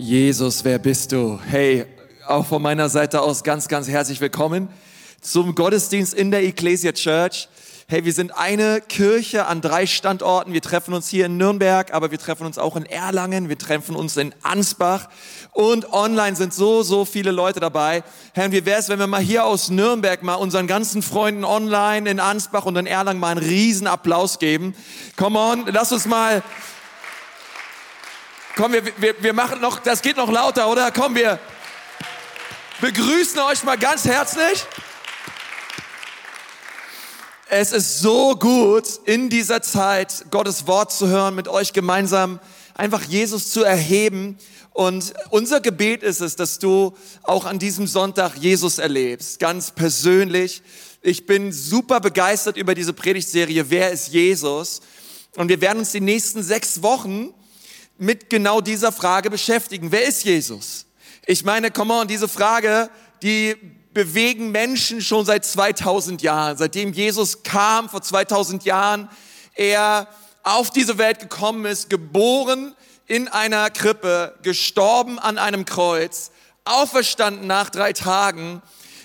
Jesus, wer bist du? Hey, auch von meiner Seite aus ganz, ganz herzlich willkommen zum Gottesdienst in der Ecclesia Church. Hey, wir sind eine Kirche an drei Standorten. Wir treffen uns hier in Nürnberg, aber wir treffen uns auch in Erlangen, wir treffen uns in Ansbach und online sind so, so viele Leute dabei. Herr, wie wäre es, wenn wir mal hier aus Nürnberg mal unseren ganzen Freunden online in Ansbach und in Erlangen mal einen riesen Applaus geben? Come on, lass uns mal Komm, wir, wir, wir machen noch, das geht noch lauter, oder? Komm, wir begrüßen euch mal ganz herzlich. Es ist so gut, in dieser Zeit Gottes Wort zu hören, mit euch gemeinsam einfach Jesus zu erheben. Und unser Gebet ist es, dass du auch an diesem Sonntag Jesus erlebst, ganz persönlich. Ich bin super begeistert über diese Predigtserie, Wer ist Jesus? Und wir werden uns die nächsten sechs Wochen mit genau dieser Frage beschäftigen. Wer ist Jesus? Ich meine, come on, diese Frage, die bewegen Menschen schon seit 2000 Jahren. Seitdem Jesus kam, vor 2000 Jahren, er auf diese Welt gekommen ist, geboren in einer Krippe, gestorben an einem Kreuz, auferstanden nach drei Tagen.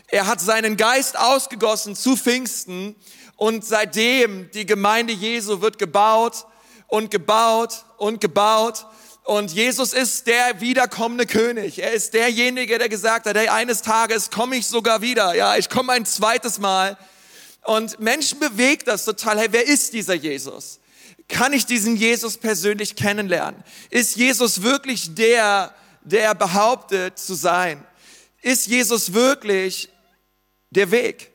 Er hat seinen Geist ausgegossen zu Pfingsten und seitdem die Gemeinde Jesu wird gebaut und gebaut und gebaut. Und Jesus ist der wiederkommende König. Er ist derjenige, der gesagt hat, hey, eines Tages komme ich sogar wieder. Ja, ich komme ein zweites Mal. Und Menschen bewegt das total. Hey, wer ist dieser Jesus? Kann ich diesen Jesus persönlich kennenlernen? Ist Jesus wirklich der, der behauptet zu sein? Ist Jesus wirklich der Weg?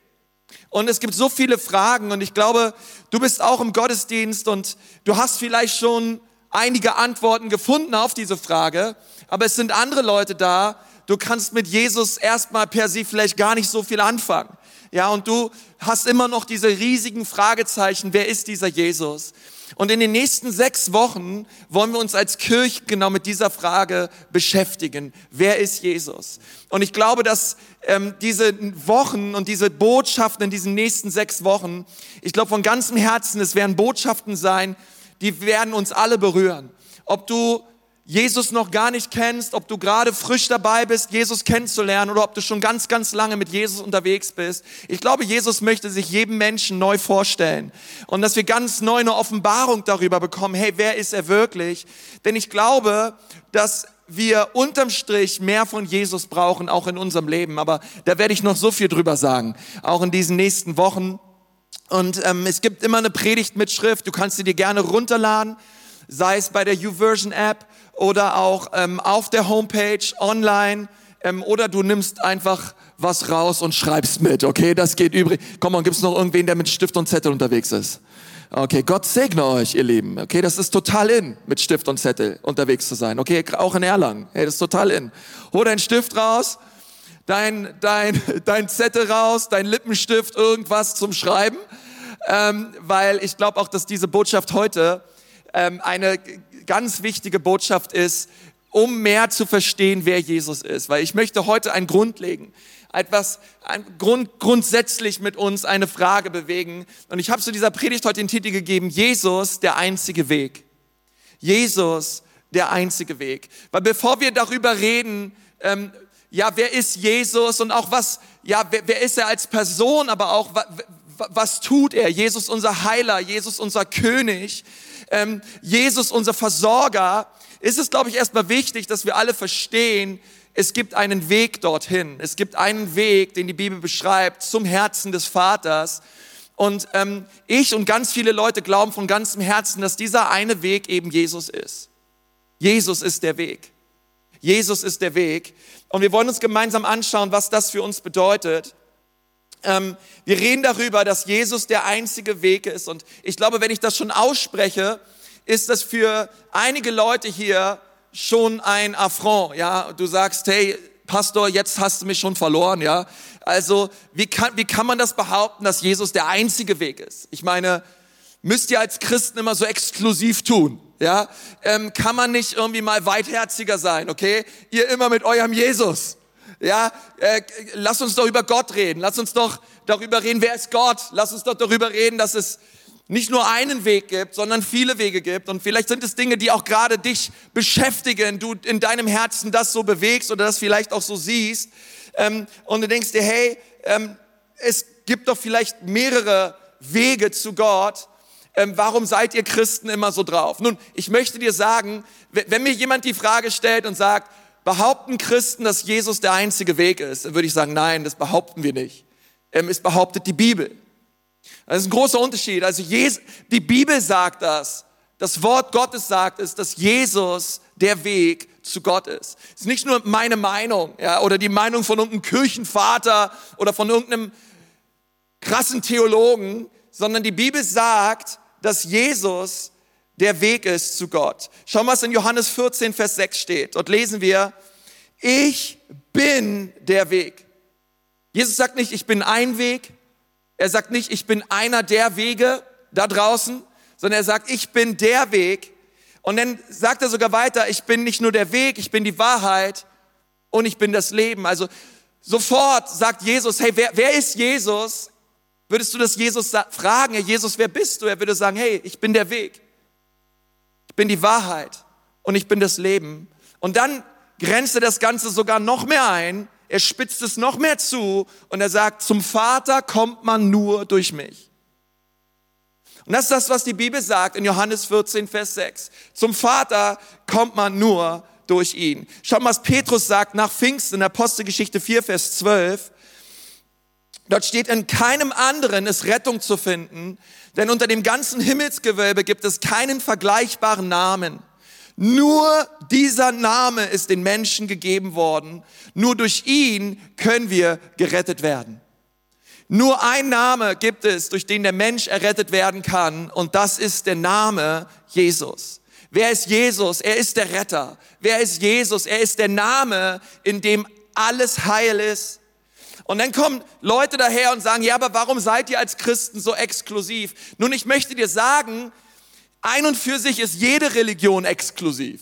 Und es gibt so viele Fragen und ich glaube, du bist auch im Gottesdienst und du hast vielleicht schon einige Antworten gefunden auf diese Frage, aber es sind andere Leute da, du kannst mit Jesus erstmal per se vielleicht gar nicht so viel anfangen. Ja, und du hast immer noch diese riesigen Fragezeichen, wer ist dieser Jesus? Und in den nächsten sechs Wochen wollen wir uns als Kirche genau mit dieser Frage beschäftigen. Wer ist Jesus? Und ich glaube, dass ähm, diese Wochen und diese Botschaften in diesen nächsten sechs Wochen, ich glaube von ganzem Herzen, es werden Botschaften sein, die werden uns alle berühren. Ob du Jesus noch gar nicht kennst, ob du gerade frisch dabei bist, Jesus kennenzulernen oder ob du schon ganz, ganz lange mit Jesus unterwegs bist. Ich glaube, Jesus möchte sich jedem Menschen neu vorstellen und dass wir ganz neu eine Offenbarung darüber bekommen, hey, wer ist er wirklich? Denn ich glaube, dass wir unterm Strich mehr von Jesus brauchen, auch in unserem Leben. Aber da werde ich noch so viel drüber sagen, auch in diesen nächsten Wochen. Und ähm, es gibt immer eine Predigt mit Schrift, du kannst sie dir gerne runterladen, sei es bei der YouVersion App oder auch ähm, auf der Homepage, online ähm, oder du nimmst einfach was raus und schreibst mit, okay? Das geht übrig. Komm mal, gibt's noch irgendwen, der mit Stift und Zettel unterwegs ist? Okay, Gott segne euch, ihr Lieben. Okay, das ist total in, mit Stift und Zettel unterwegs zu sein. Okay, auch in Erlangen. Hey, das ist total in. Hol deinen Stift raus, dein, dein, dein Zettel raus, dein Lippenstift, irgendwas zum Schreiben. Ähm, weil ich glaube auch, dass diese Botschaft heute ähm, eine ganz wichtige Botschaft ist, um mehr zu verstehen, wer Jesus ist. Weil ich möchte heute einen Grund legen etwas Grund, grundsätzlich mit uns eine Frage bewegen. Und ich habe zu dieser Predigt heute den Titel gegeben, Jesus, der einzige Weg. Jesus, der einzige Weg. Weil bevor wir darüber reden, ähm, ja, wer ist Jesus und auch was, ja, wer, wer ist er als Person, aber auch was, was tut er? Jesus unser Heiler, Jesus unser König, ähm, Jesus unser Versorger. Ist es, glaube ich, erstmal wichtig, dass wir alle verstehen, es gibt einen Weg dorthin. Es gibt einen Weg, den die Bibel beschreibt, zum Herzen des Vaters. Und ähm, ich und ganz viele Leute glauben von ganzem Herzen, dass dieser eine Weg eben Jesus ist. Jesus ist der Weg. Jesus ist der Weg. Und wir wollen uns gemeinsam anschauen, was das für uns bedeutet. Ähm, wir reden darüber, dass Jesus der einzige Weg ist. Und ich glaube, wenn ich das schon ausspreche, ist das für einige Leute hier schon ein Affront, ja. Du sagst, hey, Pastor, jetzt hast du mich schon verloren, ja. Also, wie kann, wie kann man das behaupten, dass Jesus der einzige Weg ist? Ich meine, müsst ihr als Christen immer so exklusiv tun, ja? Ähm, kann man nicht irgendwie mal weitherziger sein, okay? Ihr immer mit eurem Jesus. Ja, äh, lass uns doch über Gott reden. Lass uns doch darüber reden, wer ist Gott. Lass uns doch darüber reden, dass es nicht nur einen Weg gibt, sondern viele Wege gibt. Und vielleicht sind es Dinge, die auch gerade dich beschäftigen, du in deinem Herzen das so bewegst oder das vielleicht auch so siehst. Ähm, und du denkst dir, hey, ähm, es gibt doch vielleicht mehrere Wege zu Gott. Ähm, warum seid ihr Christen immer so drauf? Nun, ich möchte dir sagen, wenn mir jemand die Frage stellt und sagt, behaupten Christen, dass Jesus der einzige Weg ist, dann würde ich sagen, nein, das behaupten wir nicht. Ähm, es behauptet die Bibel. Das ist ein großer Unterschied. Also die Bibel sagt das. Das Wort Gottes sagt es, dass Jesus der Weg zu Gott ist. Es ist nicht nur meine Meinung ja, oder die Meinung von irgendeinem Kirchenvater oder von irgendeinem krassen Theologen, sondern die Bibel sagt, dass Jesus der Weg ist zu Gott. Schau mal, was in Johannes 14, Vers 6 steht. Dort lesen wir, ich bin der Weg. Jesus sagt nicht, ich bin ein Weg. Er sagt nicht, ich bin einer der Wege da draußen, sondern er sagt, ich bin der Weg. Und dann sagt er sogar weiter, ich bin nicht nur der Weg, ich bin die Wahrheit und ich bin das Leben. Also sofort sagt Jesus, hey, wer, wer ist Jesus? Würdest du das Jesus fragen, Herr Jesus, wer bist du? Er würde sagen, hey, ich bin der Weg. Ich bin die Wahrheit und ich bin das Leben. Und dann grenzt er das Ganze sogar noch mehr ein. Er spitzt es noch mehr zu und er sagt, zum Vater kommt man nur durch mich. Und das ist das, was die Bibel sagt in Johannes 14, Vers 6. Zum Vater kommt man nur durch ihn. Schau mal, was Petrus sagt nach Pfingsten in Apostelgeschichte 4, Vers 12. Dort steht, in keinem anderen ist Rettung zu finden, denn unter dem ganzen Himmelsgewölbe gibt es keinen vergleichbaren Namen. Nur dieser Name ist den Menschen gegeben worden. Nur durch ihn können wir gerettet werden. Nur ein Name gibt es, durch den der Mensch errettet werden kann, und das ist der Name Jesus. Wer ist Jesus? Er ist der Retter. Wer ist Jesus? Er ist der Name, in dem alles heil ist, und dann kommen Leute daher und sagen, ja, aber warum seid ihr als Christen so exklusiv? Nun, ich möchte dir sagen, ein und für sich ist jede Religion exklusiv.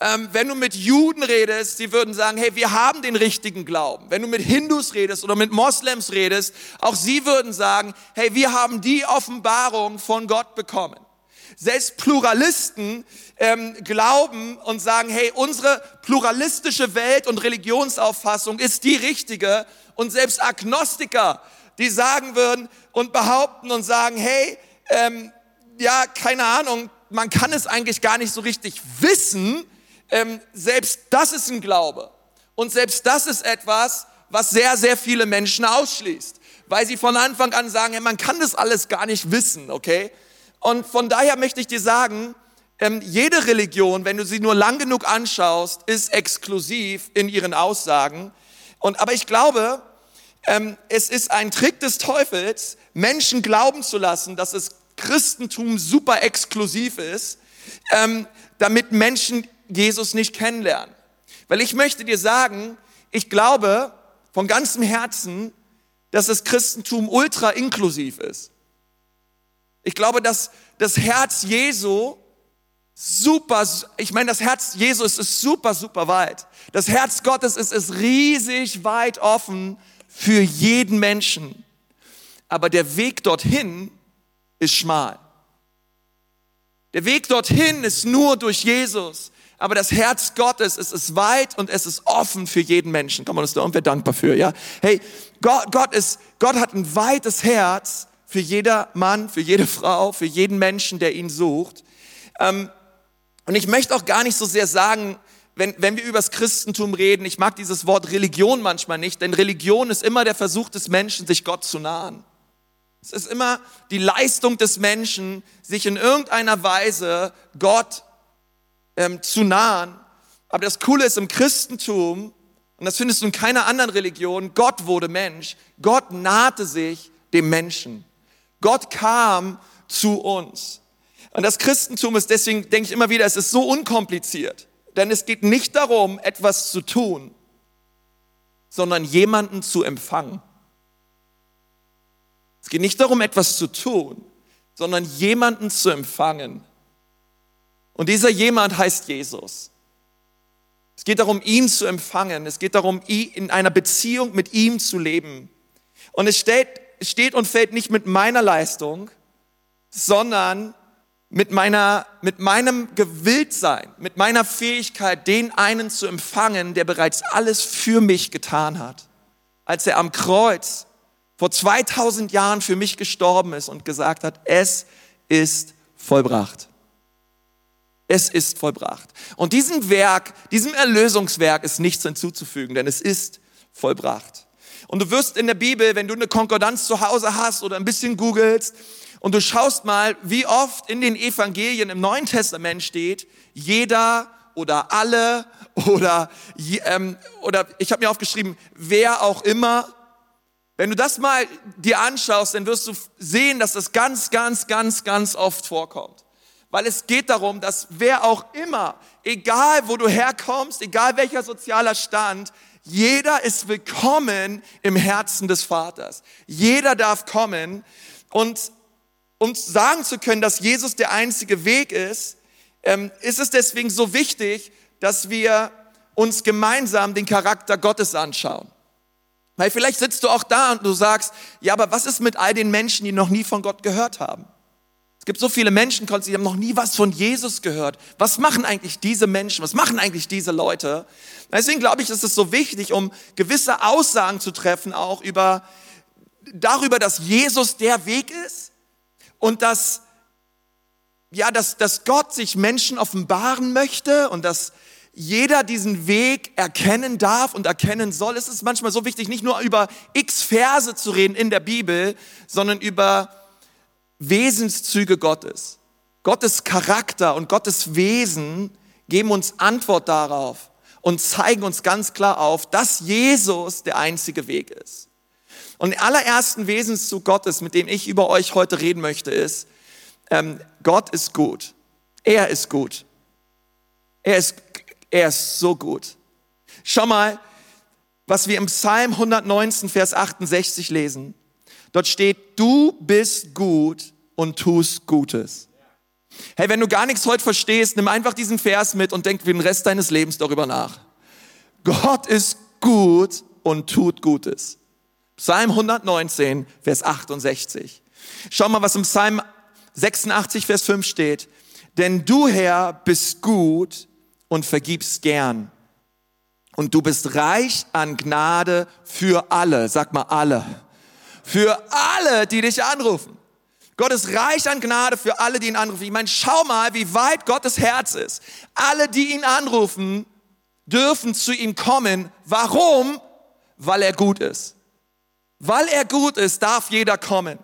Ähm, wenn du mit Juden redest, sie würden sagen, hey, wir haben den richtigen Glauben. Wenn du mit Hindus redest oder mit Moslems redest, auch sie würden sagen, hey, wir haben die Offenbarung von Gott bekommen. Selbst Pluralisten ähm, glauben und sagen, hey, unsere pluralistische Welt und Religionsauffassung ist die richtige. Und selbst Agnostiker, die sagen würden und behaupten und sagen, hey, ähm, ja, keine Ahnung, man kann es eigentlich gar nicht so richtig wissen. Ähm, selbst das ist ein Glaube. Und selbst das ist etwas, was sehr, sehr viele Menschen ausschließt. Weil sie von Anfang an sagen, hey, man kann das alles gar nicht wissen, okay? Und von daher möchte ich dir sagen, ähm, jede Religion, wenn du sie nur lang genug anschaust, ist exklusiv in ihren Aussagen. Und, aber ich glaube, ähm, es ist ein Trick des Teufels, Menschen glauben zu lassen, dass das Christentum super exklusiv ist, ähm, damit Menschen Jesus nicht kennenlernen. Weil ich möchte dir sagen, ich glaube von ganzem Herzen, dass das Christentum ultra inklusiv ist. Ich glaube, dass das Herz Jesu super, ich meine, das Herz Jesu ist, super, super weit. Das Herz Gottes ist, ist riesig weit offen für jeden Menschen. Aber der Weg dorthin ist schmal. Der Weg dorthin ist nur durch Jesus. Aber das Herz Gottes, es ist weit und es ist offen für jeden Menschen. Kann man uns da irgendwer dankbar für, ja? Hey, Gott, Gott ist, Gott hat ein weites Herz für jeder Mann, für jede Frau, für jeden Menschen, der ihn sucht. Ähm, und ich möchte auch gar nicht so sehr sagen, wenn, wenn wir über das Christentum reden, ich mag dieses Wort Religion manchmal nicht, denn Religion ist immer der Versuch des Menschen, sich Gott zu nahen. Es ist immer die Leistung des Menschen, sich in irgendeiner Weise Gott ähm, zu nahen. Aber das Coole ist im Christentum, und das findest du in keiner anderen Religion, Gott wurde Mensch. Gott nahte sich dem Menschen. Gott kam zu uns. Und das Christentum ist deswegen, denke ich immer wieder, es ist so unkompliziert. Denn es geht nicht darum, etwas zu tun, sondern jemanden zu empfangen. Es geht nicht darum, etwas zu tun, sondern jemanden zu empfangen. Und dieser jemand heißt Jesus. Es geht darum, ihn zu empfangen. Es geht darum, in einer Beziehung mit ihm zu leben. Und es steht, steht und fällt nicht mit meiner Leistung, sondern mit meiner, mit meinem Gewilltsein, mit meiner Fähigkeit, den einen zu empfangen, der bereits alles für mich getan hat. Als er am Kreuz vor 2000 Jahren für mich gestorben ist und gesagt hat, es ist vollbracht. Es ist vollbracht. Und diesem Werk, diesem Erlösungswerk ist nichts hinzuzufügen, denn es ist vollbracht. Und du wirst in der Bibel, wenn du eine Konkordanz zu Hause hast oder ein bisschen googelst, und du schaust mal, wie oft in den Evangelien im Neuen Testament steht, jeder oder alle oder, ähm, oder ich habe mir aufgeschrieben, wer auch immer. Wenn du das mal dir anschaust, dann wirst du sehen, dass das ganz, ganz, ganz, ganz oft vorkommt. Weil es geht darum, dass wer auch immer, egal wo du herkommst, egal welcher sozialer Stand, jeder ist willkommen im Herzen des Vaters. Jeder darf kommen und um sagen zu können, dass Jesus der einzige Weg ist, ähm, ist es deswegen so wichtig, dass wir uns gemeinsam den Charakter Gottes anschauen. Weil vielleicht sitzt du auch da und du sagst, ja, aber was ist mit all den Menschen, die noch nie von Gott gehört haben? Es gibt so viele Menschen, die haben noch nie was von Jesus gehört. Was machen eigentlich diese Menschen? Was machen eigentlich diese Leute? Deswegen glaube ich, ist es so wichtig, um gewisse Aussagen zu treffen, auch über, darüber, dass Jesus der Weg ist und dass, ja, dass, dass Gott sich Menschen offenbaren möchte und dass jeder diesen Weg erkennen darf und erkennen soll. Es ist manchmal so wichtig, nicht nur über x Verse zu reden in der Bibel, sondern über Wesenszüge Gottes. Gottes Charakter und Gottes Wesen geben uns Antwort darauf und zeigen uns ganz klar auf, dass Jesus der einzige Weg ist. Und der allerersten Wesenszug Gottes, mit dem ich über euch heute reden möchte, ist, ähm, Gott ist gut. Er ist gut. Er ist, er ist so gut. Schau mal, was wir im Psalm 119, Vers 68 lesen. Dort steht, du bist gut und tust Gutes. Hey, wenn du gar nichts heute verstehst, nimm einfach diesen Vers mit und denk für den Rest deines Lebens darüber nach. Gott ist gut und tut Gutes. Psalm 119, Vers 68. Schau mal, was im Psalm 86, Vers 5 steht. Denn du, Herr, bist gut und vergibst gern. Und du bist reich an Gnade für alle. Sag mal alle. Für alle, die dich anrufen. Gott ist reich an Gnade für alle, die ihn anrufen. Ich meine, schau mal, wie weit Gottes Herz ist. Alle, die ihn anrufen, dürfen zu ihm kommen. Warum? Weil er gut ist. Weil er gut ist, darf jeder kommen.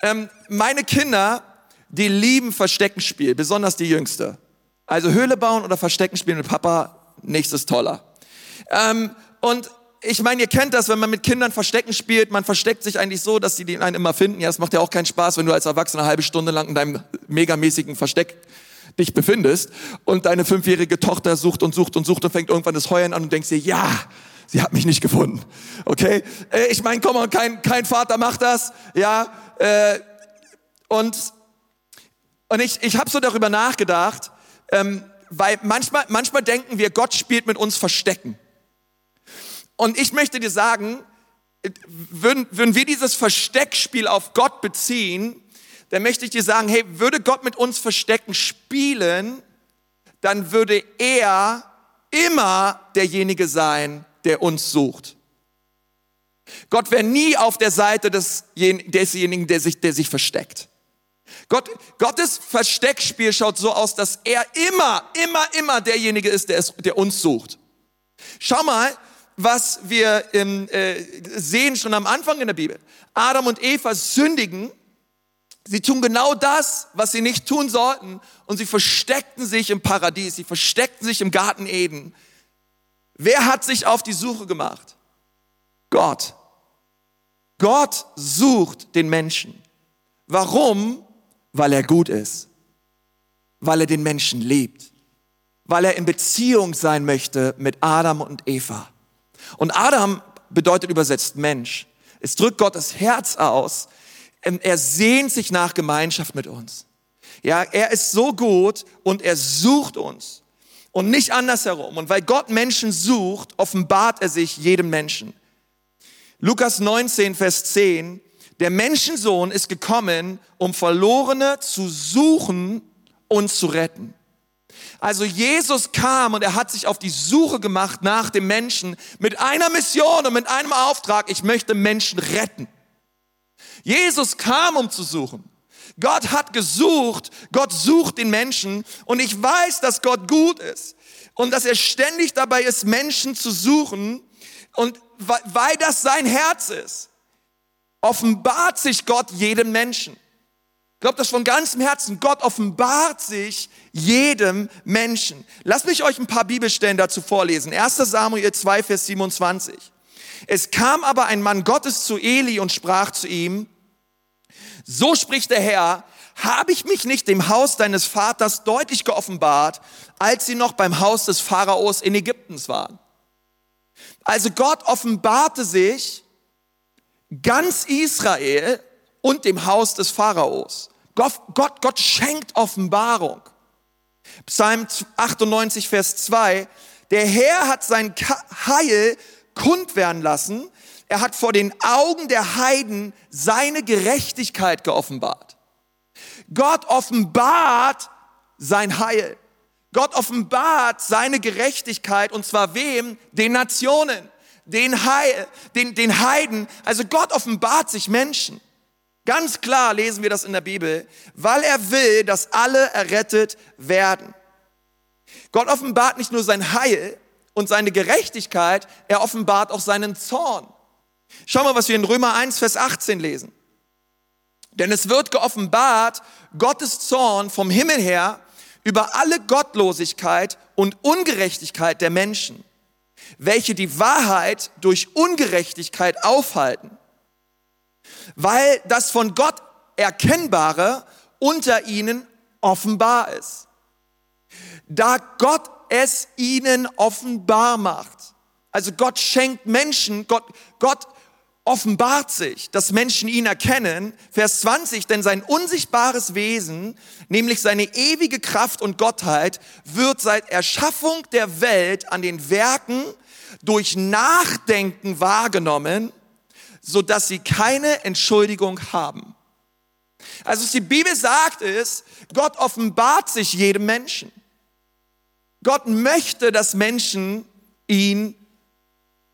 Ähm, meine Kinder, die lieben Versteckenspiel, besonders die Jüngste. Also Höhle bauen oder Versteckenspiel mit Papa, nächstes toller. Ähm, und ich meine, ihr kennt das, wenn man mit Kindern Verstecken spielt, man versteckt sich eigentlich so, dass sie den einen immer finden. Ja, es macht ja auch keinen Spaß, wenn du als Erwachsener halbe Stunde lang in deinem megamäßigen Versteck dich befindest und deine fünfjährige Tochter sucht und sucht und sucht und fängt irgendwann das Heulen an und denkst dir, ja, sie hat mich nicht gefunden. Okay? Äh, ich meine, komm mal, kein, kein Vater macht das. Ja? Äh, und und ich, ich habe so darüber nachgedacht, ähm, weil manchmal, manchmal denken wir, Gott spielt mit uns Verstecken. Und ich möchte dir sagen, würden, würden wir dieses Versteckspiel auf Gott beziehen, dann möchte ich dir sagen, hey, würde Gott mit uns Verstecken spielen, dann würde er immer derjenige sein, der uns sucht. Gott wäre nie auf der Seite des, desjenigen, der sich, der sich versteckt. Gott, Gottes Versteckspiel schaut so aus, dass er immer, immer, immer derjenige ist, der, es, der uns sucht. Schau mal, was wir ähm, äh, sehen schon am Anfang in der Bibel. Adam und Eva sündigen. Sie tun genau das, was sie nicht tun sollten. Und sie versteckten sich im Paradies. Sie versteckten sich im Garten Eden. Wer hat sich auf die Suche gemacht? Gott. Gott sucht den Menschen. Warum? Weil er gut ist. Weil er den Menschen liebt. Weil er in Beziehung sein möchte mit Adam und Eva. Und Adam bedeutet übersetzt Mensch. Es drückt Gottes Herz aus. Ähm, er sehnt sich nach Gemeinschaft mit uns. Ja, er ist so gut und er sucht uns und nicht andersherum. Und weil Gott Menschen sucht, offenbart er sich jedem Menschen. Lukas 19, Vers 10, Der Menschensohn ist gekommen, um Verlorene zu suchen und zu retten. Also Jesus kam und er hat sich auf die Suche gemacht nach dem Menschen mit einer Mission und mit einem Auftrag. Ich möchte Menschen retten. Jesus kam, um zu suchen. Gott hat gesucht, Gott sucht den Menschen und ich weiß, dass Gott gut ist und dass er ständig dabei ist, Menschen zu suchen und weil das sein Herz ist, offenbart sich Gott jedem Menschen. Ich glaube das von ganzem Herzen. Gott offenbart sich jedem Menschen. Lasst mich euch ein paar Bibelstellen dazu vorlesen. 1 Samuel 2, Vers 27. Es kam aber ein Mann Gottes zu Eli und sprach zu ihm, so spricht der Herr, habe ich mich nicht dem Haus deines Vaters deutlich geoffenbart, als sie noch beim Haus des Pharaos in Ägyptens waren. Also Gott offenbarte sich ganz Israel und dem Haus des Pharaos. Gott, Gott, Gott schenkt Offenbarung. Psalm 98, Vers 2. Der Herr hat sein Heil kund werden lassen er hat vor den Augen der Heiden seine Gerechtigkeit geoffenbart. Gott offenbart sein Heil. Gott offenbart seine Gerechtigkeit und zwar wem? Den Nationen, den Heil, den, den Heiden. Also Gott offenbart sich Menschen. Ganz klar lesen wir das in der Bibel, weil er will, dass alle errettet werden. Gott offenbart nicht nur sein Heil und seine Gerechtigkeit, er offenbart auch seinen Zorn. Schau mal, was wir in Römer 1, Vers 18 lesen. Denn es wird geoffenbart Gottes Zorn vom Himmel her über alle Gottlosigkeit und Ungerechtigkeit der Menschen, welche die Wahrheit durch Ungerechtigkeit aufhalten, weil das von Gott Erkennbare unter ihnen offenbar ist. Da Gott es ihnen offenbar macht. Also Gott schenkt Menschen, Gott, Gott offenbart sich, dass Menschen ihn erkennen. Vers 20, denn sein unsichtbares Wesen, nämlich seine ewige Kraft und Gottheit, wird seit Erschaffung der Welt an den Werken durch Nachdenken wahrgenommen, so dass sie keine Entschuldigung haben. Also was die Bibel sagt ist, Gott offenbart sich jedem Menschen. Gott möchte, dass Menschen ihn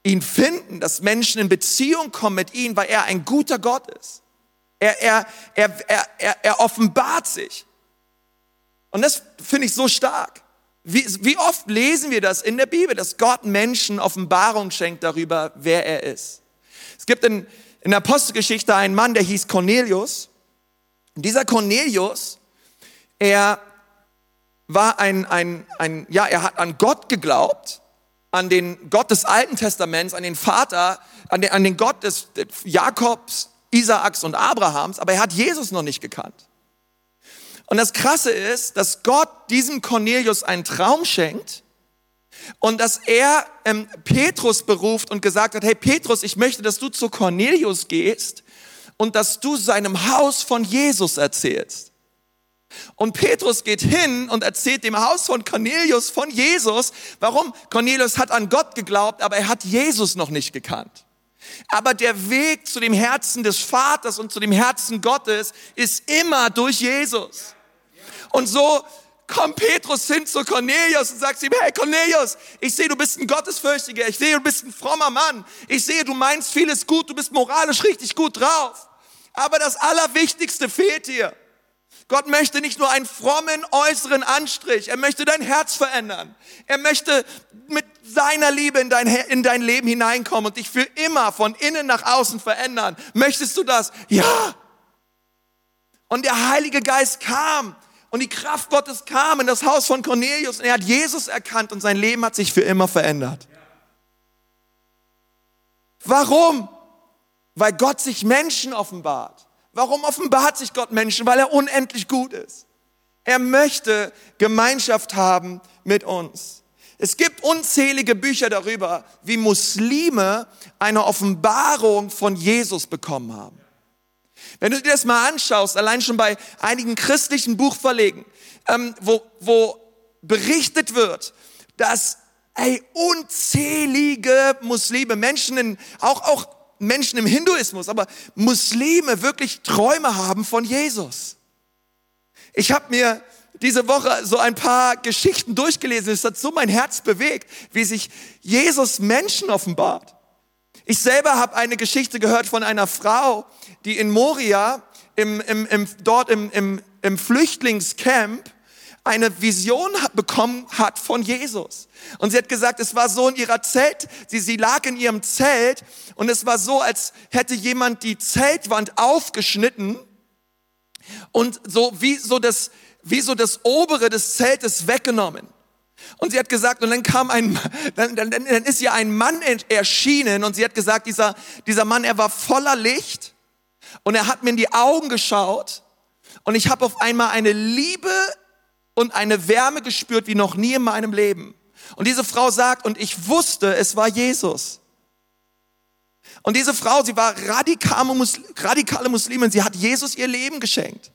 ihn finden, dass Menschen in Beziehung kommen mit ihm, weil er ein guter Gott ist. Er, er, er, er, er, er offenbart sich. Und das finde ich so stark. Wie, wie oft lesen wir das in der Bibel, dass Gott Menschen Offenbarung schenkt darüber, wer er ist. Es gibt in, in der Apostelgeschichte einen Mann, der hieß Cornelius. Und dieser Cornelius, er war ein, ein, ein, ja, er hat an Gott geglaubt an den Gott des Alten Testaments, an den Vater, an den, an den Gott des Jakobs, Isaaks und Abrahams, aber er hat Jesus noch nicht gekannt. Und das Krasse ist, dass Gott diesem Cornelius einen Traum schenkt und dass er ähm, Petrus beruft und gesagt hat, hey Petrus, ich möchte, dass du zu Cornelius gehst und dass du seinem Haus von Jesus erzählst. Und Petrus geht hin und erzählt dem Haus von Cornelius von Jesus. Warum? Cornelius hat an Gott geglaubt, aber er hat Jesus noch nicht gekannt. Aber der Weg zu dem Herzen des Vaters und zu dem Herzen Gottes ist immer durch Jesus. Und so kommt Petrus hin zu Cornelius und sagt ihm, hey Cornelius, ich sehe, du bist ein Gottesfürchtiger, ich sehe, du bist ein frommer Mann, ich sehe, du meinst vieles gut, du bist moralisch richtig gut drauf. Aber das Allerwichtigste fehlt dir. Gott möchte nicht nur einen frommen äußeren Anstrich, er möchte dein Herz verändern. Er möchte mit seiner Liebe in dein, in dein Leben hineinkommen und dich für immer von innen nach außen verändern. Möchtest du das? Ja. Und der Heilige Geist kam und die Kraft Gottes kam in das Haus von Cornelius und er hat Jesus erkannt und sein Leben hat sich für immer verändert. Warum? Weil Gott sich Menschen offenbart. Warum offenbart sich Gott Menschen? Weil er unendlich gut ist. Er möchte Gemeinschaft haben mit uns. Es gibt unzählige Bücher darüber, wie Muslime eine Offenbarung von Jesus bekommen haben. Wenn du dir das mal anschaust, allein schon bei einigen christlichen Buchverlegen, ähm, wo, wo berichtet wird, dass ey, unzählige Muslime, Menschen in, auch, auch Menschen im Hinduismus, aber Muslime wirklich Träume haben von Jesus. Ich habe mir diese Woche so ein paar Geschichten durchgelesen. Es hat so mein Herz bewegt, wie sich Jesus Menschen offenbart. Ich selber habe eine Geschichte gehört von einer Frau, die in Moria, im, im, im, dort im, im, im Flüchtlingscamp, eine Vision bekommen hat von Jesus. Und sie hat gesagt, es war so in ihrer Zelt, sie, sie lag in ihrem Zelt und es war so, als hätte jemand die Zeltwand aufgeschnitten und so wie so das, wie so das obere des Zeltes weggenommen. Und sie hat gesagt, und dann kam ein, dann, dann, dann ist ihr ein Mann erschienen und sie hat gesagt, dieser, dieser Mann, er war voller Licht und er hat mir in die Augen geschaut und ich habe auf einmal eine Liebe und eine Wärme gespürt wie noch nie in meinem Leben. Und diese Frau sagt, und ich wusste, es war Jesus. Und diese Frau, sie war radikale, Muslim, radikale Muslimin, sie hat Jesus ihr Leben geschenkt.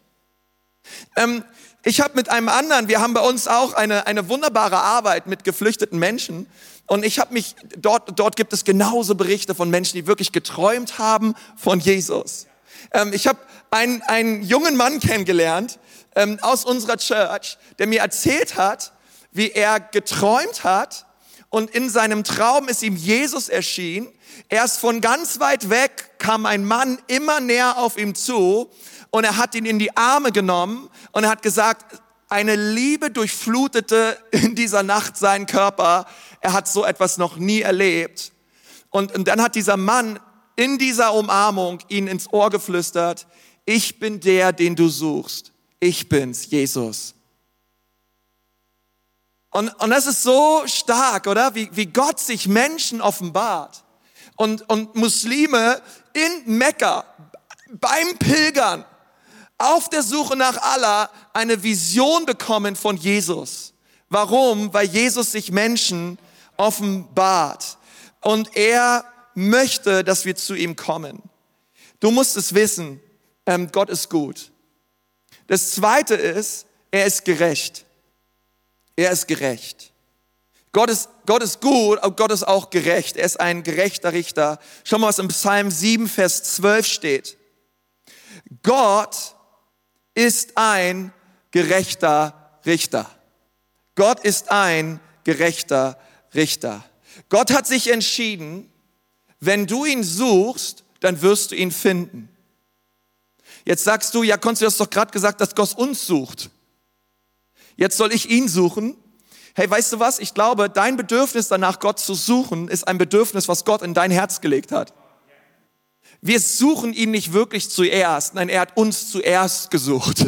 Ähm, ich habe mit einem anderen, wir haben bei uns auch eine, eine wunderbare Arbeit mit geflüchteten Menschen. Und ich habe mich, dort, dort gibt es genauso Berichte von Menschen, die wirklich geträumt haben von Jesus. Ähm, ich habe einen, einen jungen Mann kennengelernt ähm, aus unserer Church, der mir erzählt hat, wie er geträumt hat und in seinem Traum ist ihm Jesus erschienen. Erst von ganz weit weg kam ein Mann immer näher auf ihm zu und er hat ihn in die Arme genommen und er hat gesagt, eine Liebe durchflutete in dieser Nacht seinen Körper. Er hat so etwas noch nie erlebt. Und, und dann hat dieser Mann in dieser Umarmung ihn ins Ohr geflüstert, ich bin der, den du suchst. Ich bin's, Jesus. Und, und das ist so stark, oder? Wie, wie Gott sich Menschen offenbart. Und, und Muslime in Mekka beim Pilgern auf der Suche nach Allah eine Vision bekommen von Jesus. Warum? Weil Jesus sich Menschen offenbart und er möchte, dass wir zu ihm kommen. Du musst es wissen, ähm, Gott ist gut. Das zweite ist, er ist gerecht. Er ist gerecht. Gott ist, Gott ist gut, aber Gott ist auch gerecht. Er ist ein gerechter Richter. Schau mal, was im Psalm 7, Vers 12 steht. Gott ist ein gerechter Richter. Gott ist ein gerechter Richter. Gott hat sich entschieden, wenn du ihn suchst, dann wirst du ihn finden. Jetzt sagst du, ja, Konst, du hast doch gerade gesagt, dass Gott uns sucht. Jetzt soll ich ihn suchen. Hey, weißt du was? Ich glaube, dein Bedürfnis danach, Gott zu suchen, ist ein Bedürfnis, was Gott in dein Herz gelegt hat. Wir suchen ihn nicht wirklich zuerst, nein, er hat uns zuerst gesucht.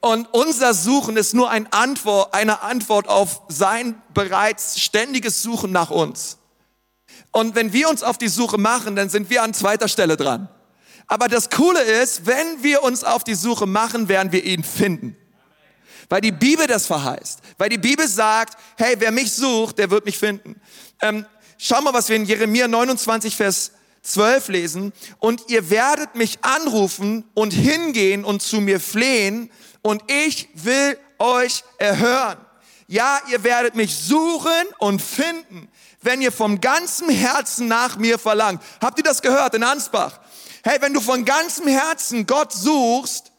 Und unser Suchen ist nur eine Antwort auf sein bereits ständiges Suchen nach uns. Und wenn wir uns auf die Suche machen, dann sind wir an zweiter Stelle dran. Aber das Coole ist, wenn wir uns auf die Suche machen, werden wir ihn finden. Weil die Bibel das verheißt. Weil die Bibel sagt, hey, wer mich sucht, der wird mich finden. Ähm, schau mal, was wir in Jeremia 29, Vers 12 lesen, und ihr werdet mich anrufen und hingehen und zu mir flehen, und ich will euch erhören. Ja, ihr werdet mich suchen und finden, wenn ihr vom ganzen Herzen nach mir verlangt. Habt ihr das gehört in Ansbach? Hey, wenn du von ganzem Herzen Gott suchst,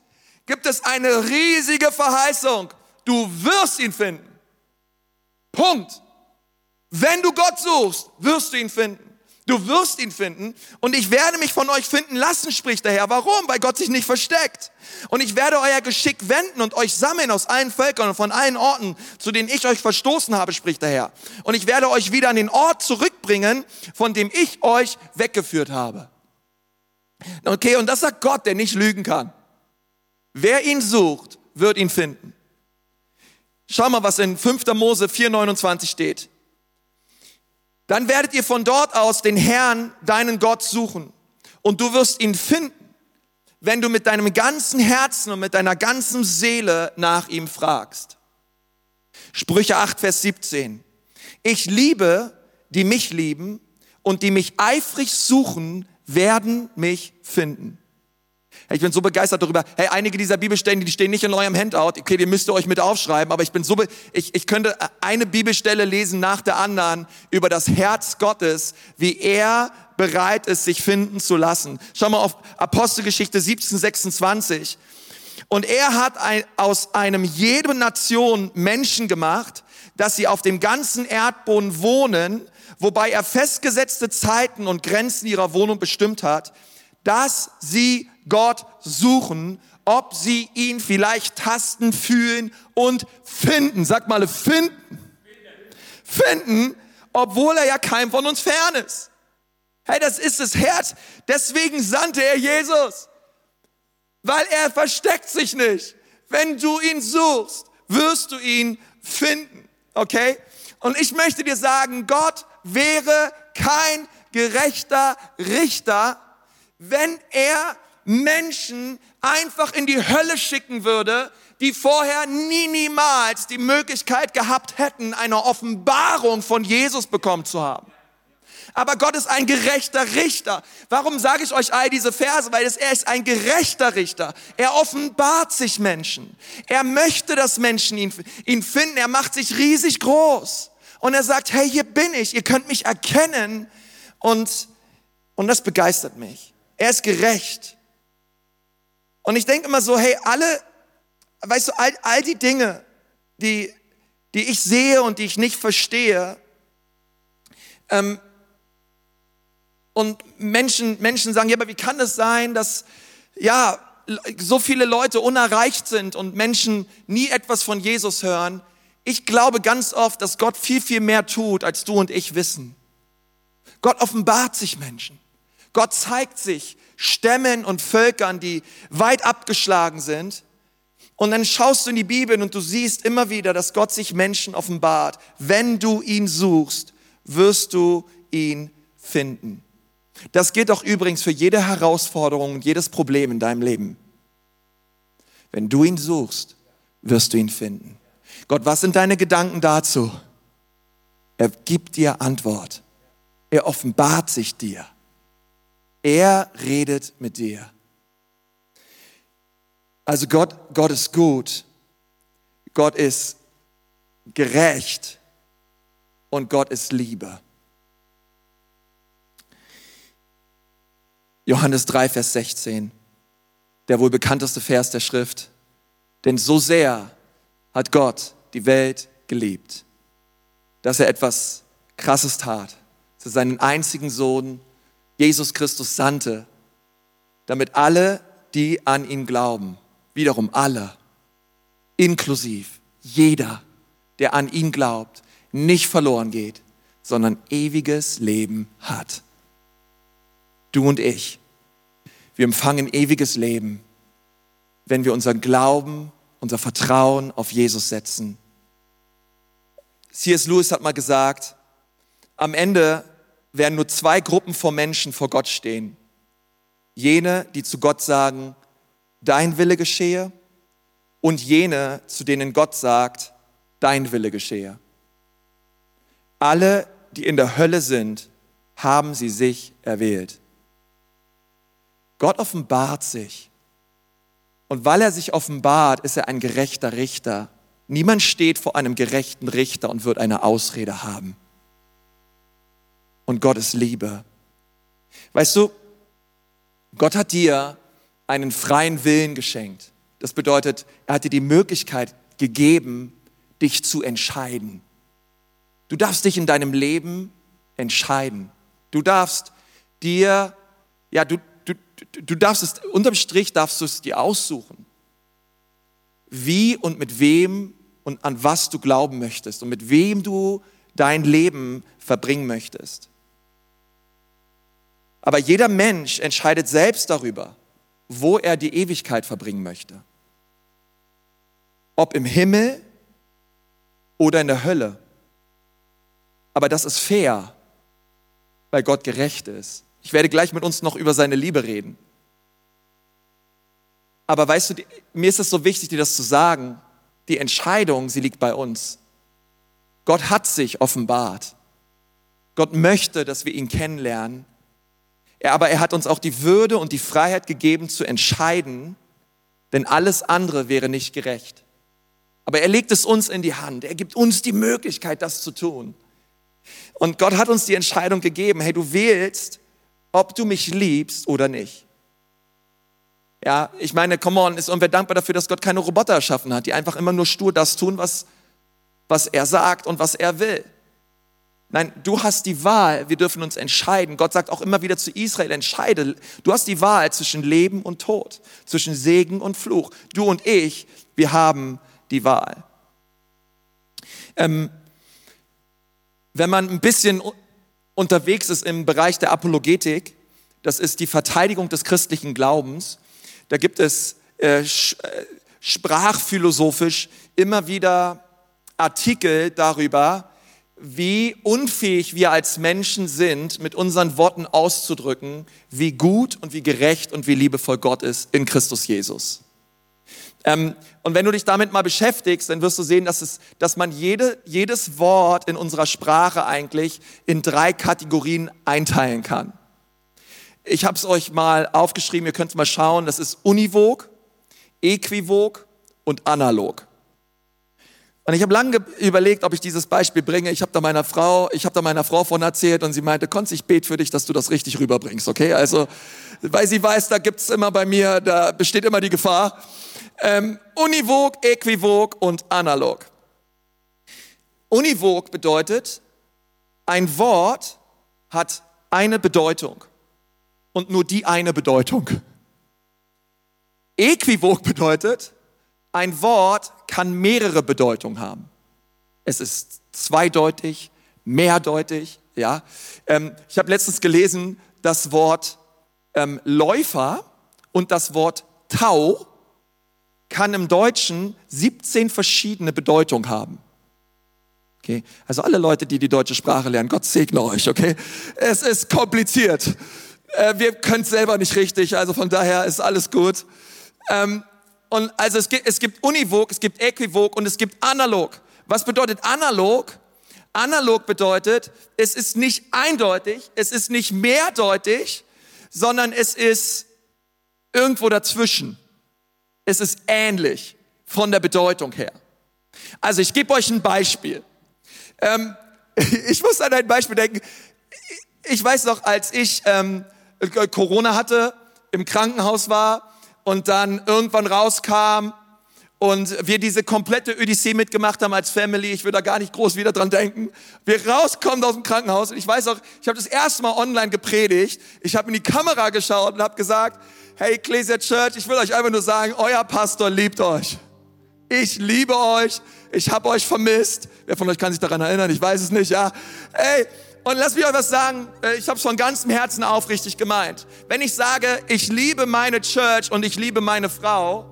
gibt es eine riesige Verheißung. Du wirst ihn finden. Punkt. Wenn du Gott suchst, wirst du ihn finden. Du wirst ihn finden und ich werde mich von euch finden lassen, spricht der Herr. Warum? Weil Gott sich nicht versteckt. Und ich werde euer Geschick wenden und euch sammeln aus allen Völkern und von allen Orten, zu denen ich euch verstoßen habe, spricht der Herr. Und ich werde euch wieder an den Ort zurückbringen, von dem ich euch weggeführt habe. Okay, und das sagt Gott, der nicht lügen kann. Wer ihn sucht, wird ihn finden. Schau mal, was in 5. Mose 4,29 steht. Dann werdet ihr von dort aus den Herrn, deinen Gott, suchen. Und du wirst ihn finden, wenn du mit deinem ganzen Herzen und mit deiner ganzen Seele nach ihm fragst. Sprüche 8, Vers 17. Ich liebe, die mich lieben und die mich eifrig suchen, werden mich finden. Ich bin so begeistert darüber. Hey, einige dieser Bibelstellen, die stehen nicht in eurem Handout. Okay, die müsst ihr euch mit aufschreiben. Aber ich bin so, ich, ich könnte eine Bibelstelle lesen nach der anderen über das Herz Gottes, wie er bereit ist, sich finden zu lassen. Schau mal auf Apostelgeschichte 17, 26. Und er hat ein, aus einem jede Nation Menschen gemacht, dass sie auf dem ganzen Erdboden wohnen, wobei er festgesetzte Zeiten und Grenzen ihrer Wohnung bestimmt hat, dass sie Gott suchen, ob sie ihn vielleicht tasten, fühlen und finden. Sag mal, finden. Finden, obwohl er ja keinem von uns fern ist. Hey, das ist das Herz. Deswegen sandte er Jesus. Weil er versteckt sich nicht. Wenn du ihn suchst, wirst du ihn finden. Okay? Und ich möchte dir sagen, Gott wäre kein gerechter Richter, wenn er Menschen einfach in die Hölle schicken würde, die vorher nie, niemals die Möglichkeit gehabt hätten, eine Offenbarung von Jesus bekommen zu haben. Aber Gott ist ein gerechter Richter. Warum sage ich euch all diese Verse? Weil er ist ein gerechter Richter. Er offenbart sich Menschen. Er möchte, dass Menschen ihn, ihn finden. Er macht sich riesig groß. Und er sagt, hey, hier bin ich. Ihr könnt mich erkennen. Und, und das begeistert mich. Er ist gerecht. Und ich denke immer so, hey, alle, weißt du, all, all die Dinge, die, die ich sehe und die ich nicht verstehe, ähm, und Menschen, Menschen sagen, ja, aber wie kann es sein, dass, ja, so viele Leute unerreicht sind und Menschen nie etwas von Jesus hören? Ich glaube ganz oft, dass Gott viel, viel mehr tut, als du und ich wissen. Gott offenbart sich Menschen. Gott zeigt sich Stämmen und Völkern, die weit abgeschlagen sind. Und dann schaust du in die Bibel und du siehst immer wieder, dass Gott sich Menschen offenbart. Wenn du ihn suchst, wirst du ihn finden. Das gilt auch übrigens für jede Herausforderung und jedes Problem in deinem Leben. Wenn du ihn suchst, wirst du ihn finden. Gott, was sind deine Gedanken dazu? Er gibt dir Antwort. Er offenbart sich dir. Er redet mit dir. Also Gott, Gott ist gut. Gott ist gerecht und Gott ist Liebe. Johannes 3, Vers 16, der wohl bekannteste Vers der Schrift. Denn so sehr hat Gott die Welt geliebt, dass er etwas Krasses tat, dass er seinen einzigen Sohn Jesus Christus sandte, damit alle, die an ihn glauben, wiederum alle, inklusiv jeder, der an ihn glaubt, nicht verloren geht, sondern ewiges Leben hat. Du und ich, wir empfangen ewiges Leben, wenn wir unseren Glauben, unser Vertrauen auf Jesus setzen. C.S. Lewis hat mal gesagt, am Ende werden nur zwei Gruppen von Menschen vor Gott stehen. Jene, die zu Gott sagen, dein Wille geschehe, und jene, zu denen Gott sagt, dein Wille geschehe. Alle, die in der Hölle sind, haben sie sich erwählt. Gott offenbart sich. Und weil er sich offenbart, ist er ein gerechter Richter. Niemand steht vor einem gerechten Richter und wird eine Ausrede haben und Gott ist Liebe. Weißt du, Gott hat dir einen freien Willen geschenkt. Das bedeutet, er hat dir die Möglichkeit gegeben, dich zu entscheiden. Du darfst dich in deinem Leben entscheiden. Du darfst dir, ja, du, du, du darfst es, unterm Strich darfst du es dir aussuchen. Wie und mit wem und an was du glauben möchtest und mit wem du dein Leben verbringen möchtest. Aber jeder Mensch entscheidet selbst darüber, wo er die Ewigkeit verbringen möchte. Ob im Himmel oder in der Hölle. Aber das ist fair, weil Gott gerecht ist. Ich werde gleich mit uns noch über seine Liebe reden. Aber weißt du, mir ist es so wichtig, dir das zu sagen. Die Entscheidung, sie liegt bei uns. Gott hat sich offenbart. Gott möchte, dass wir ihn kennenlernen er, aber er hat uns auch die Würde und die Freiheit gegeben zu entscheiden, denn alles andere wäre nicht gerecht. Aber er legt es uns in die Hand. Er gibt uns die Möglichkeit, das zu tun. Und Gott hat uns die Entscheidung gegeben, hey, du wählst, ob du mich liebst oder nicht. Ja, ich meine, come on, ist irgendwer dankbar dafür, dass Gott keine Roboter erschaffen hat, die einfach immer nur stur das tun, was, was er sagt und was er will. Nein, du hast die Wahl, wir dürfen uns entscheiden. Gott sagt auch immer wieder zu Israel, entscheide. Du hast die Wahl zwischen Leben und Tod, zwischen Segen und Fluch. Du und ich, wir haben die Wahl. Ähm, wenn man ein bisschen unterwegs ist im Bereich der Apologetik, das ist die Verteidigung des christlichen Glaubens, da gibt es äh, äh sprachphilosophisch immer wieder Artikel darüber, wie unfähig wir als Menschen sind, mit unseren Worten auszudrücken, wie gut und wie gerecht und wie liebevoll Gott ist in Christus Jesus. Ähm, und wenn du dich damit mal beschäftigst, dann wirst du sehen, dass, es, dass man jede, jedes Wort in unserer Sprache eigentlich in drei Kategorien einteilen kann. Ich habe es euch mal aufgeschrieben, ihr könnt mal schauen, das ist univok, äquivok und analog. Und ich habe lange überlegt, ob ich dieses Beispiel bringe. Ich habe da meiner Frau, ich habe da meiner Frau von erzählt und sie meinte, Konz, ich bete für dich, dass du das richtig rüberbringst, okay? Also, weil sie weiß, da gibt's immer bei mir, da besteht immer die Gefahr. Ähm, univok, äquivok und analog. Univok bedeutet, ein Wort hat eine Bedeutung und nur die eine Bedeutung. Äquivok bedeutet, ein Wort kann mehrere Bedeutungen haben. Es ist zweideutig, mehrdeutig. Ja, ähm, ich habe letztens gelesen, das Wort ähm, Läufer und das Wort Tau kann im Deutschen 17 verschiedene Bedeutungen haben. Okay, also alle Leute, die die deutsche Sprache lernen, Gott segne euch. Okay, es ist kompliziert. Äh, wir können es selber nicht richtig, also von daher ist alles gut. Ähm, und also es gibt, es gibt univok, es gibt äquivok und es gibt analog. Was bedeutet analog? Analog bedeutet, es ist nicht eindeutig, es ist nicht mehrdeutig, sondern es ist irgendwo dazwischen. Es ist ähnlich von der Bedeutung her. Also ich gebe euch ein Beispiel. Ähm, ich muss an ein Beispiel denken. Ich weiß noch, als ich ähm, Corona hatte, im Krankenhaus war und dann irgendwann rauskam und wir diese komplette Odyssee mitgemacht haben als Family. Ich will da gar nicht groß wieder dran denken. Wir rauskommen aus dem Krankenhaus und ich weiß auch, ich habe das erste Mal online gepredigt. Ich habe in die Kamera geschaut und habe gesagt, hey Ecclesia Church, ich will euch einfach nur sagen, euer Pastor liebt euch. Ich liebe euch. Ich habe euch vermisst. Wer von euch kann sich daran erinnern? Ich weiß es nicht, ja. Ey, und lass mich euch was sagen, äh, ich habe es von ganzem Herzen aufrichtig gemeint. Wenn ich sage, ich liebe meine Church und ich liebe meine Frau,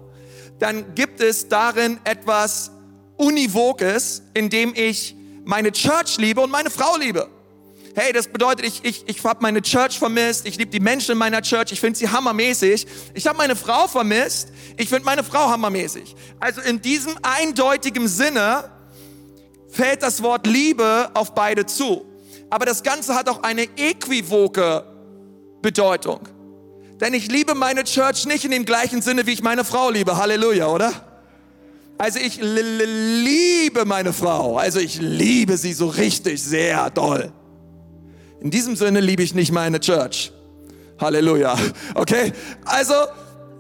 dann gibt es darin etwas Univokes, indem ich meine Church liebe und meine Frau liebe. Hey, das bedeutet, ich, ich, ich habe meine Church vermisst, ich liebe die Menschen in meiner Church, ich finde sie hammermäßig. Ich habe meine Frau vermisst, ich finde meine Frau hammermäßig. Also in diesem eindeutigen Sinne fällt das Wort Liebe auf beide zu aber das Ganze hat auch eine äquivoke Bedeutung. Denn ich liebe meine Church nicht in dem gleichen Sinne, wie ich meine Frau liebe. Halleluja, oder? Also ich liebe meine Frau. Also ich liebe sie so richtig sehr doll. In diesem Sinne liebe ich nicht meine Church. Halleluja. Okay? Also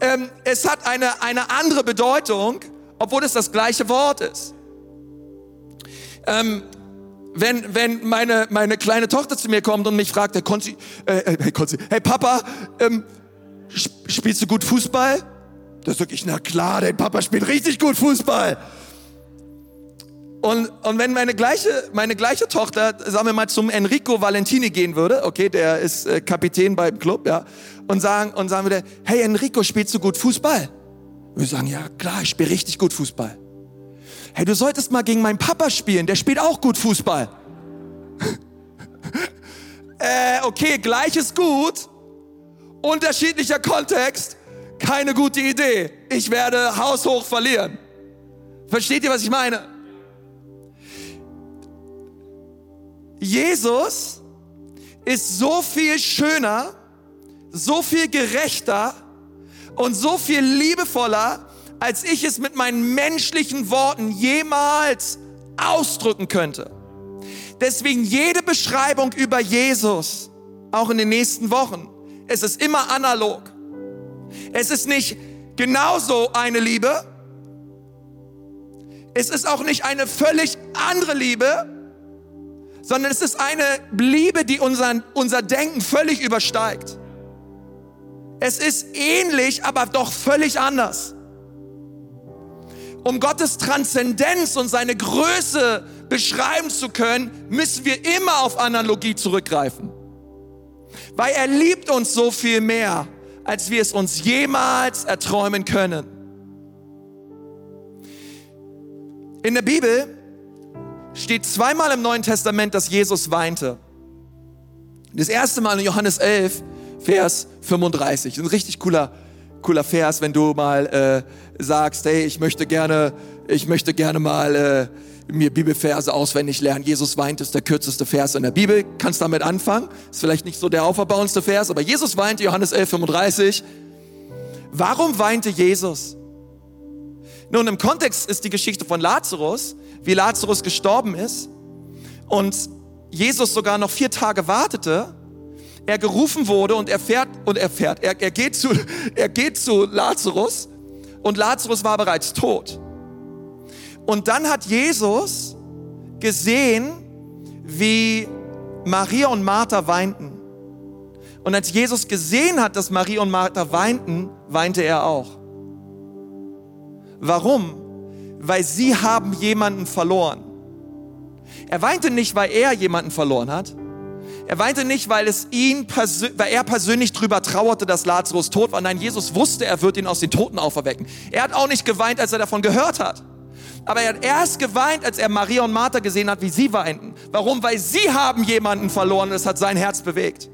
ähm, es hat eine, eine andere Bedeutung, obwohl es das gleiche Wort ist. Ähm, wenn, wenn meine, meine kleine Tochter zu mir kommt und mich fragt, hey, Konzi, äh, äh hey, Konzi, hey Papa, ähm, spielst du gut Fußball? Da sag ich, na klar, dein Papa spielt richtig gut Fußball. Und, und wenn meine gleiche, meine gleiche Tochter, sagen wir mal, zum Enrico Valentini gehen würde, okay, der ist äh, Kapitän beim Club, ja, und sagen, und sagen würde, hey Enrico, spielst du gut Fußball? Wir sagen, ja klar, ich spiele richtig gut Fußball hey, du solltest mal gegen meinen Papa spielen, der spielt auch gut Fußball. äh, okay, gleiches gut, unterschiedlicher Kontext, keine gute Idee. Ich werde haushoch verlieren. Versteht ihr, was ich meine? Jesus ist so viel schöner, so viel gerechter und so viel liebevoller als ich es mit meinen menschlichen Worten jemals ausdrücken könnte. Deswegen jede Beschreibung über Jesus auch in den nächsten Wochen. Es ist immer analog. Es ist nicht genauso eine Liebe. Es ist auch nicht eine völlig andere Liebe, sondern es ist eine Liebe, die unser, unser Denken völlig übersteigt. Es ist ähnlich, aber doch völlig anders. Um Gottes Transzendenz und seine Größe beschreiben zu können, müssen wir immer auf Analogie zurückgreifen. Weil er liebt uns so viel mehr, als wir es uns jemals erträumen können. In der Bibel steht zweimal im Neuen Testament, dass Jesus weinte. Das erste Mal in Johannes 11, Vers 35. Ein richtig cooler, cooler Vers, wenn du mal äh, sagst, hey, ich möchte gerne, ich möchte gerne mal äh, mir Bibelverse auswendig lernen. Jesus weint ist der kürzeste Vers in der Bibel. Kannst damit anfangen. Ist vielleicht nicht so der auferbauendste Vers, aber Jesus weinte, Johannes 11, 35. Warum weinte Jesus? Nun, im Kontext ist die Geschichte von Lazarus, wie Lazarus gestorben ist und Jesus sogar noch vier Tage wartete, er gerufen wurde und er fährt und er fährt, er, er, geht zu, er geht zu Lazarus und Lazarus war bereits tot. Und dann hat Jesus gesehen, wie Maria und Martha weinten. Und als Jesus gesehen hat, dass Maria und Martha weinten, weinte er auch. Warum? Weil sie haben jemanden verloren. Er weinte nicht, weil er jemanden verloren hat. Er weinte nicht, weil es ihn, weil er persönlich drüber trauerte, dass Lazarus tot war. Nein, Jesus wusste, er wird ihn aus den Toten auferwecken. Er hat auch nicht geweint, als er davon gehört hat. Aber er hat erst geweint, als er Maria und Martha gesehen hat, wie sie weinten. Warum? Weil sie haben jemanden verloren und es hat sein Herz bewegt.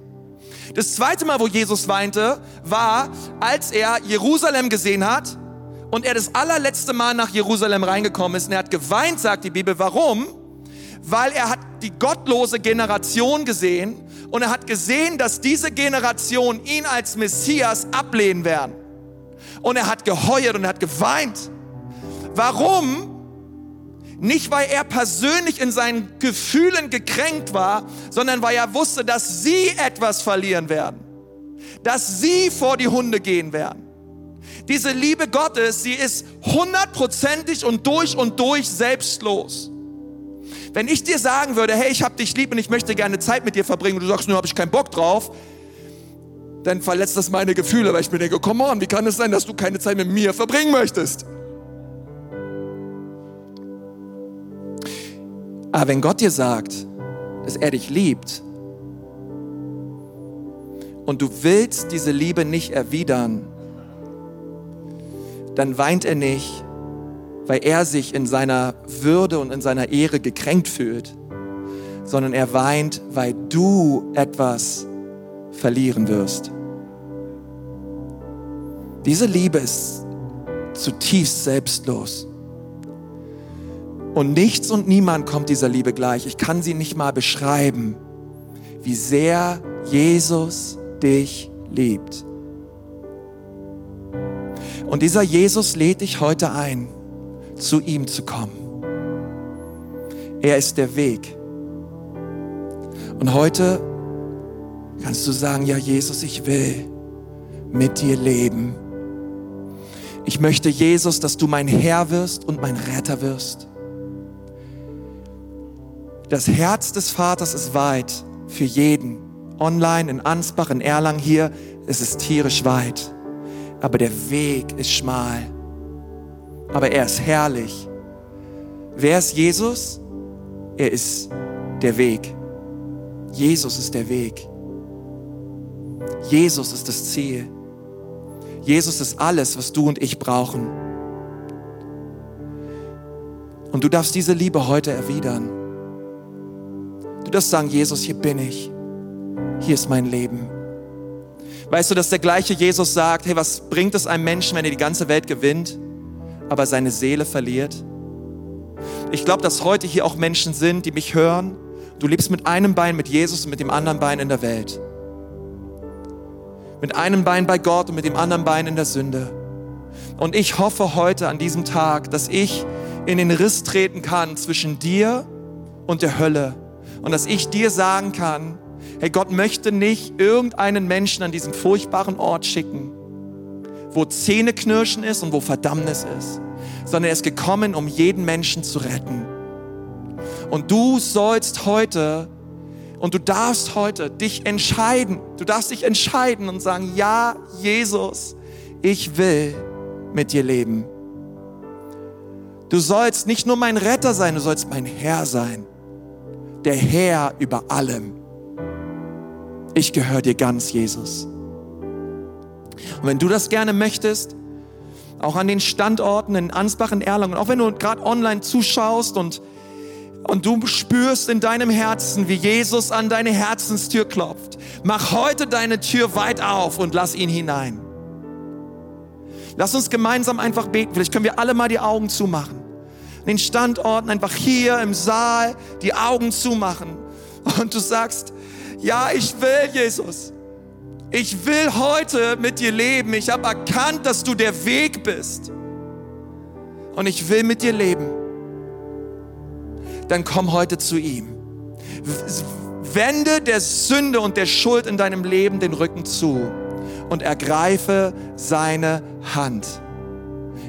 Das zweite Mal, wo Jesus weinte, war, als er Jerusalem gesehen hat und er das allerletzte Mal nach Jerusalem reingekommen ist. Und er hat geweint, sagt die Bibel. Warum? Weil er hat die gottlose Generation gesehen und er hat gesehen, dass diese Generation ihn als Messias ablehnen werden. Und er hat geheult und er hat geweint. Warum? Nicht, weil er persönlich in seinen Gefühlen gekränkt war, sondern weil er wusste, dass sie etwas verlieren werden. Dass sie vor die Hunde gehen werden. Diese Liebe Gottes, sie ist hundertprozentig und durch und durch selbstlos. Wenn ich dir sagen würde, hey, ich hab dich lieb und ich möchte gerne Zeit mit dir verbringen und du sagst, nur habe ich keinen Bock drauf, dann verletzt das meine Gefühle, weil ich mir denke, come on, wie kann es sein, dass du keine Zeit mit mir verbringen möchtest? Aber wenn Gott dir sagt, dass er dich liebt und du willst diese Liebe nicht erwidern, dann weint er nicht, weil er sich in seiner Würde und in seiner Ehre gekränkt fühlt, sondern er weint, weil du etwas verlieren wirst. Diese Liebe ist zutiefst selbstlos. Und nichts und niemand kommt dieser Liebe gleich. Ich kann sie nicht mal beschreiben, wie sehr Jesus dich liebt. Und dieser Jesus lädt dich heute ein, zu ihm zu kommen. Er ist der Weg. Und heute kannst du sagen, ja Jesus, ich will mit dir leben. Ich möchte Jesus, dass du mein Herr wirst und mein Retter wirst. Das Herz des Vaters ist weit für jeden. Online, in Ansbach, in Erlangen hier, es ist tierisch weit. Aber der Weg ist schmal. Aber er ist herrlich. Wer ist Jesus? Er ist der Weg. Jesus ist der Weg. Jesus ist das Ziel. Jesus ist alles, was du und ich brauchen. Und du darfst diese Liebe heute erwidern. Du darfst sagen, Jesus, hier bin ich. Hier ist mein Leben. Weißt du, dass der gleiche Jesus sagt, hey, was bringt es einem Menschen, wenn er die ganze Welt gewinnt, aber seine Seele verliert? Ich glaube, dass heute hier auch Menschen sind, die mich hören. Du lebst mit einem Bein mit Jesus und mit dem anderen Bein in der Welt. Mit einem Bein bei Gott und mit dem anderen Bein in der Sünde. Und ich hoffe heute an diesem Tag, dass ich in den Riss treten kann zwischen dir und der Hölle und dass ich dir sagen kann, Hey, Gott möchte nicht irgendeinen Menschen an diesen furchtbaren Ort schicken, wo Zähneknirschen ist und wo Verdammnis ist, sondern er ist gekommen, um jeden Menschen zu retten. Und du sollst heute und du darfst heute dich entscheiden. Du darfst dich entscheiden und sagen, ja, Jesus, ich will mit dir leben. Du sollst nicht nur mein Retter sein, du sollst mein Herr sein. Der Herr über allem. Ich gehöre dir ganz, Jesus. Und wenn du das gerne möchtest, auch an den Standorten in Ansbach, in Erlangen, auch wenn du gerade online zuschaust und, und du spürst in deinem Herzen, wie Jesus an deine Herzenstür klopft, mach heute deine Tür weit auf und lass ihn hinein. Lass uns gemeinsam einfach beten. Vielleicht können wir alle mal die Augen zumachen. Den Standorten einfach hier im Saal die Augen zumachen. Und du sagst, ja, ich will, Jesus. Ich will heute mit dir leben. Ich habe erkannt, dass du der Weg bist. Und ich will mit dir leben. Dann komm heute zu ihm. Wende der Sünde und der Schuld in deinem Leben den Rücken zu und ergreife seine Hand.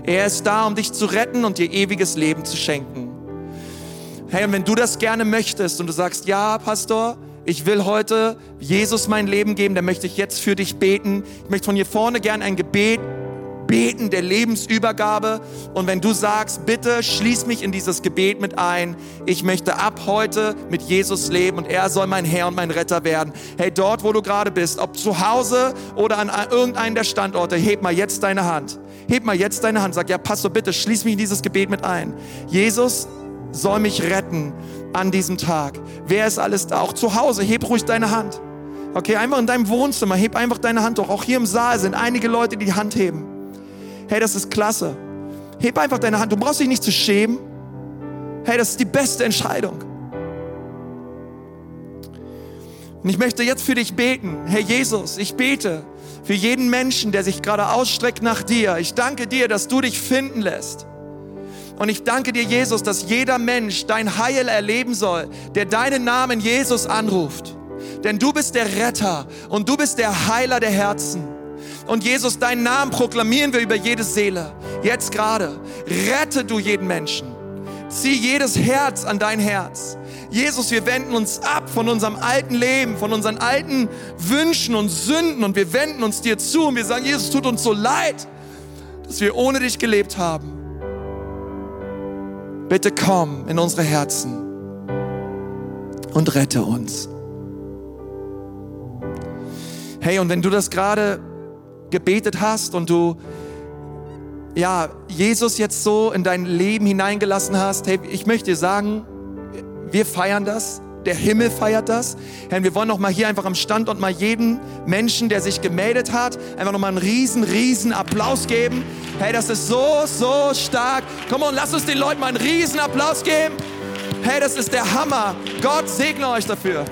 Er ist da, um dich zu retten und dir ewiges Leben zu schenken. Hey, und wenn du das gerne möchtest und du sagst, ja, Pastor, ich will heute Jesus mein Leben geben, dann möchte ich jetzt für dich beten. Ich möchte von hier vorne gerne ein Gebet beten der Lebensübergabe. Und wenn du sagst, bitte schließ mich in dieses Gebet mit ein. Ich möchte ab heute mit Jesus leben und er soll mein Herr und mein Retter werden. Hey, dort, wo du gerade bist, ob zu Hause oder an irgendeinem der Standorte, heb mal jetzt deine Hand. Heb mal jetzt deine Hand. Sag, ja, Pastor, bitte schließ mich in dieses Gebet mit ein. Jesus soll mich retten an diesem Tag. Wer ist alles da? Auch zu Hause, heb ruhig deine Hand. Okay, einfach in deinem Wohnzimmer, heb einfach deine Hand hoch. Auch hier im Saal sind einige Leute, die die Hand heben. Hey, das ist klasse. Heb einfach deine Hand. Du brauchst dich nicht zu schämen. Hey, das ist die beste Entscheidung. Und ich möchte jetzt für dich beten. Herr Jesus, ich bete für jeden Menschen, der sich gerade ausstreckt nach dir. Ich danke dir, dass du dich finden lässt. Und ich danke dir, Jesus, dass jeder Mensch dein Heil erleben soll, der deinen Namen Jesus anruft. Denn du bist der Retter und du bist der Heiler der Herzen. Und Jesus, deinen Namen proklamieren wir über jede Seele. Jetzt gerade. Rette du jeden Menschen. Zieh jedes Herz an dein Herz. Jesus, wir wenden uns ab von unserem alten Leben, von unseren alten Wünschen und Sünden und wir wenden uns dir zu und wir sagen, Jesus, tut uns so leid, dass wir ohne dich gelebt haben. Bitte komm in unsere Herzen und rette uns. Hey, und wenn du das gerade gebetet hast und du ja, Jesus jetzt so in dein Leben hineingelassen hast, hey, ich möchte dir sagen, wir feiern das. Der Himmel feiert das. Herr, wir wollen noch mal hier einfach am Standort mal jeden Menschen, der sich gemeldet hat, einfach noch mal einen riesen, riesen Applaus geben. Hey, das ist so, so stark. Komm und lass uns den Leuten mal einen riesen Applaus geben. Hey, das ist der Hammer. Gott segne euch dafür.